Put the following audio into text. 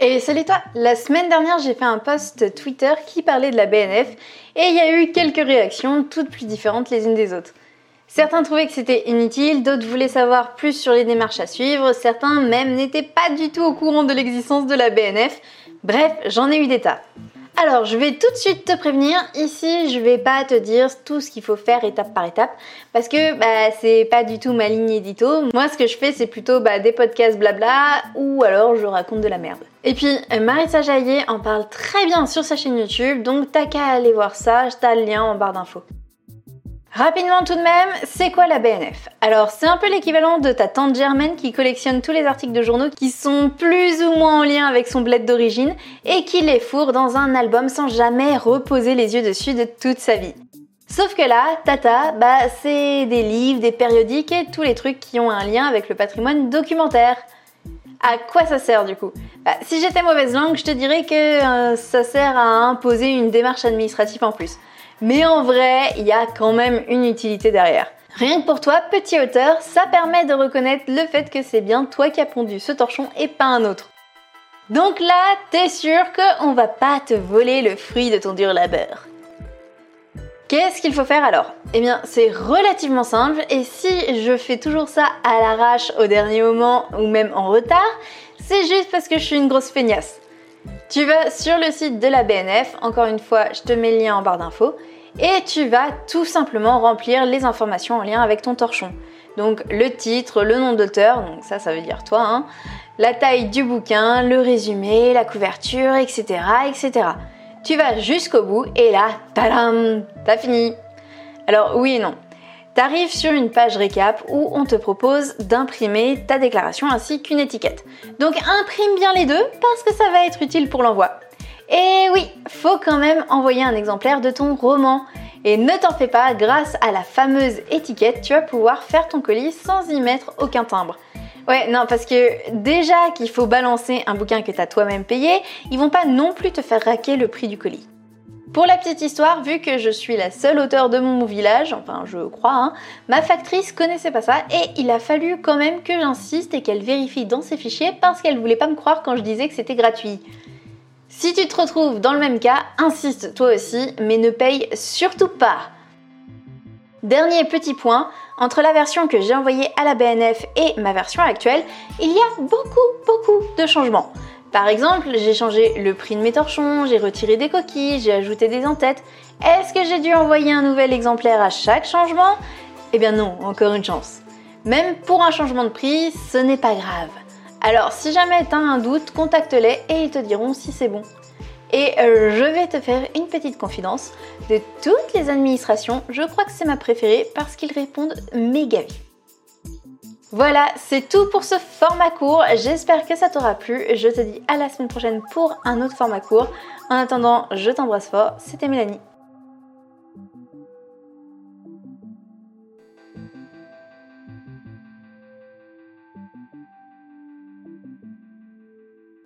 Et salut toi La semaine dernière, j'ai fait un post Twitter qui parlait de la BNF et il y a eu quelques réactions, toutes plus différentes les unes des autres. Certains trouvaient que c'était inutile, d'autres voulaient savoir plus sur les démarches à suivre, certains même n'étaient pas du tout au courant de l'existence de la BNF. Bref, j'en ai eu des tas. Alors, je vais tout de suite te prévenir, ici, je vais pas te dire tout ce qu'il faut faire étape par étape, parce que bah, c'est pas du tout ma ligne édito. Moi, ce que je fais, c'est plutôt bah, des podcasts blabla, ou alors je raconte de la merde. Et puis, Marissa Jaillet en parle très bien sur sa chaîne YouTube, donc t'as qu'à aller voir ça, t'as le lien en barre d'infos. Rapidement tout de même, c'est quoi la BNF Alors c'est un peu l'équivalent de ta tante Germaine qui collectionne tous les articles de journaux qui sont plus ou moins en lien avec son bled d'origine et qui les fourre dans un album sans jamais reposer les yeux dessus de toute sa vie. Sauf que là, Tata, bah c'est des livres, des périodiques et tous les trucs qui ont un lien avec le patrimoine documentaire. À quoi ça sert du coup? Bah, Si j'étais mauvaise langue, je te dirais que euh, ça sert à imposer une démarche administrative en plus. Mais en vrai, il y a quand même une utilité derrière. Rien que pour toi, petit auteur, ça permet de reconnaître le fait que c'est bien toi qui as pondu ce torchon et pas un autre. Donc là, t'es sûr qu'on va pas te voler le fruit de ton dur labeur. Qu'est-ce qu'il faut faire alors? Eh bien, c'est relativement simple et si je fais toujours ça à l'arrache au dernier moment ou même en retard, c'est juste parce que je suis une grosse feignasse. Tu vas sur le site de la BNF, encore une fois, je te mets le lien en barre d'infos, et tu vas tout simplement remplir les informations en lien avec ton torchon. Donc le titre, le nom d'auteur, donc ça ça veut dire toi, hein, la taille du bouquin, le résumé, la couverture, etc. etc. Tu vas jusqu'au bout et là, tadam, t'as fini. Alors oui et non. T'arrives sur une page récap où on te propose d'imprimer ta déclaration ainsi qu'une étiquette. Donc imprime bien les deux parce que ça va être utile pour l'envoi. Et oui, faut quand même envoyer un exemplaire de ton roman. Et ne t'en fais pas, grâce à la fameuse étiquette, tu vas pouvoir faire ton colis sans y mettre aucun timbre. Ouais, non, parce que déjà qu'il faut balancer un bouquin que t'as toi-même payé, ils vont pas non plus te faire raquer le prix du colis. Pour la petite histoire, vu que je suis la seule auteure de mon village, enfin je crois, hein, ma factrice connaissait pas ça et il a fallu quand même que j'insiste et qu'elle vérifie dans ses fichiers parce qu'elle voulait pas me croire quand je disais que c'était gratuit. Si tu te retrouves dans le même cas, insiste toi aussi, mais ne paye surtout pas. Dernier petit point, entre la version que j'ai envoyée à la BNF et ma version actuelle, il y a beaucoup beaucoup de changements. Par exemple, j'ai changé le prix de mes torchons, j'ai retiré des coquilles, j'ai ajouté des entêtes. Est-ce que j'ai dû envoyer un nouvel exemplaire à chaque changement? Eh bien non, encore une chance. Même pour un changement de prix, ce n'est pas grave. Alors si jamais tu as un doute, contacte-les et ils te diront si c'est bon. Et euh, je vais te faire une petite confidence. De toutes les administrations, je crois que c'est ma préférée parce qu'ils répondent méga vite. Voilà, c'est tout pour ce format court. J'espère que ça t'aura plu. Je te dis à la semaine prochaine pour un autre format court. En attendant, je t'embrasse fort. C'était Mélanie.